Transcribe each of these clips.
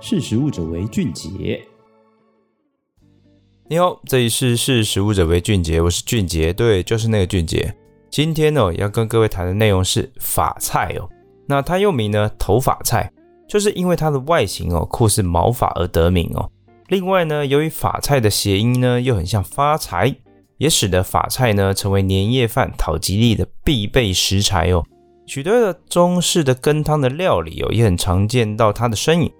识食物者为俊杰。你好，这里是识食物者为俊杰，我是俊杰，对，就是那个俊杰。今天呢，要跟各位谈的内容是法菜哦。那它又名呢头发菜，就是因为它的外形哦酷似毛发而得名哦。另外呢，由于法菜的谐音呢又很像发财，也使得法菜呢成为年夜饭讨吉利的必备食材哦。许多的中式的羹汤的料理哦，也很常见到它的身影。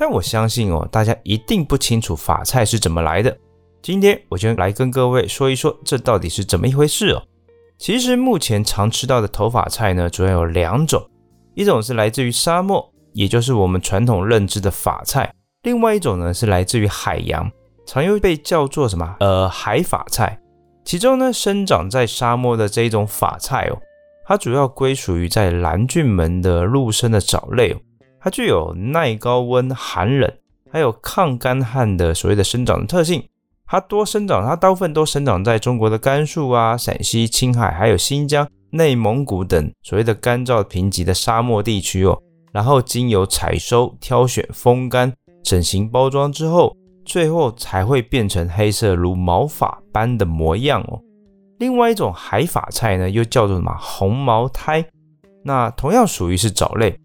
但我相信哦，大家一定不清楚法菜是怎么来的。今天我就来跟各位说一说，这到底是怎么一回事哦。其实目前常吃到的头发菜呢，主要有两种，一种是来自于沙漠，也就是我们传统认知的法菜；另外一种呢是来自于海洋，常又被叫做什么？呃，海法菜。其中呢，生长在沙漠的这一种法菜哦，它主要归属于在蓝菌门的陆生的藻类哦，它具有耐高温、寒冷，还有抗干旱的所谓的生长的特性。它多生长，它大部分都生长在中国的甘肃啊、陕西、青海，还有新疆、内蒙古等所谓的干燥贫瘠的沙漠地区哦。然后经由采收、挑选、风干、整形、包装之后，最后才会变成黑色如毛发般的模样哦。另外一种海发菜呢，又叫做什么红毛苔？那同样属于是藻类，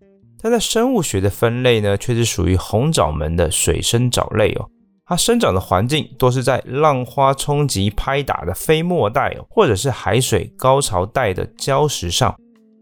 但在生物学的分类呢，却是属于红藻门的水生藻类哦。它生长的环境多是在浪花冲击拍打的飞沫带，或者是海水高潮带的礁石上。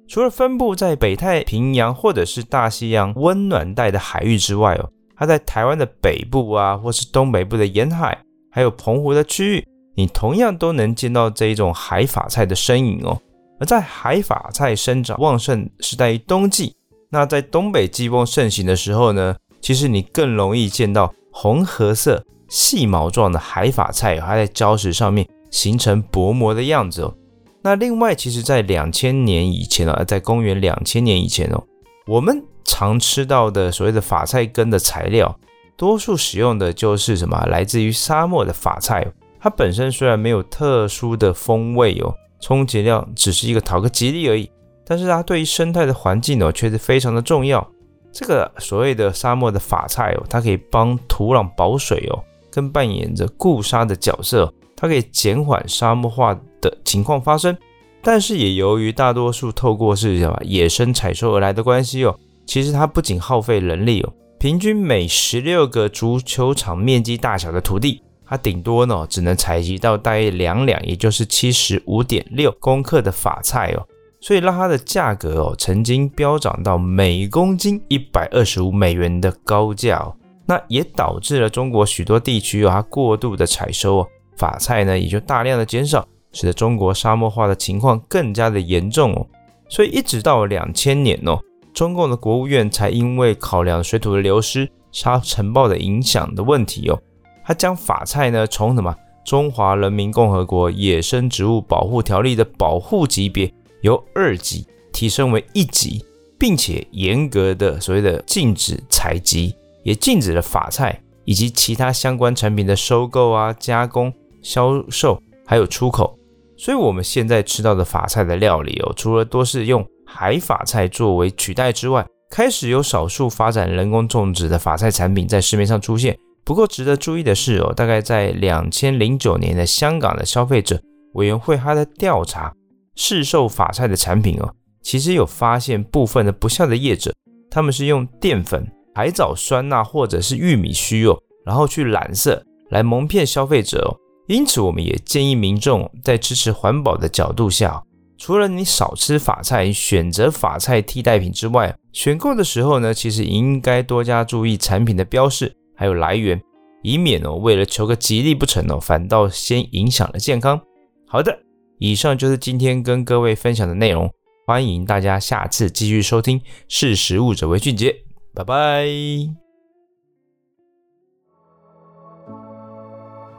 除了分布在北太平洋或者是大西洋温暖带的海域之外哦，它在台湾的北部啊，或是东北部的沿海，还有澎湖的区域，你同样都能见到这一种海法菜的身影哦。而在海法菜生长旺盛是在于冬季，那在东北季风盛行的时候呢，其实你更容易见到。红褐色细毛状的海发菜，还在礁石上面形成薄膜的样子哦。那另外，其实，在两千年以前呢，在公元两千年以前哦，我们常吃到的所谓的发菜根的材料，多数使用的就是什么？来自于沙漠的发菜。它本身虽然没有特殊的风味哦，充其量只是一个讨个吉利而已，但是它对于生态的环境哦，却是非常的重要。这个所谓的沙漠的法菜哦，它可以帮土壤保水哦，跟扮演着固沙的角色，它可以减缓沙漠化的情况发生。但是也由于大多数透过是什么野生采收而来的关系哦，其实它不仅耗费人力哦，平均每十六个足球场面积大小的土地，它顶多呢只能采集到大约两两，也就是七十五点六公克的法菜哦。所以让它的价格哦，曾经飙涨到每公斤一百二十五美元的高价哦，那也导致了中国许多地区哦，它过度的采收哦，法菜呢也就大量的减少，使得中国沙漠化的情况更加的严重哦。所以一直到两千年哦，中共的国务院才因为考量水土的流失、沙尘暴的影响的问题哦，它将法菜呢从什么中华人民共和国野生植物保护条例的保护级别。由二级提升为一级，并且严格的所谓的禁止采集，也禁止了法菜以及其他相关产品的收购啊、加工、销售，还有出口。所以，我们现在吃到的法菜的料理哦，除了多是用海法菜作为取代之外，开始有少数发展人工种植的法菜产品在市面上出现。不过，值得注意的是哦，大概在两千零九年的香港的消费者委员会，它的调查。市售法菜的产品哦，其实有发现部分的不孝的业者，他们是用淀粉、海藻酸钠或者是玉米须哦，然后去染色来蒙骗消费者哦。因此，我们也建议民众在支持环保的角度下，除了你少吃法菜，选择法菜替代品之外，选购的时候呢，其实应该多加注意产品的标示还有来源，以免哦为了求个吉利不成哦，反倒先影响了健康。好的。以上就是今天跟各位分享的内容，欢迎大家下次继续收听。识时务者为俊杰，拜拜。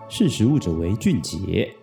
识时务者为俊杰。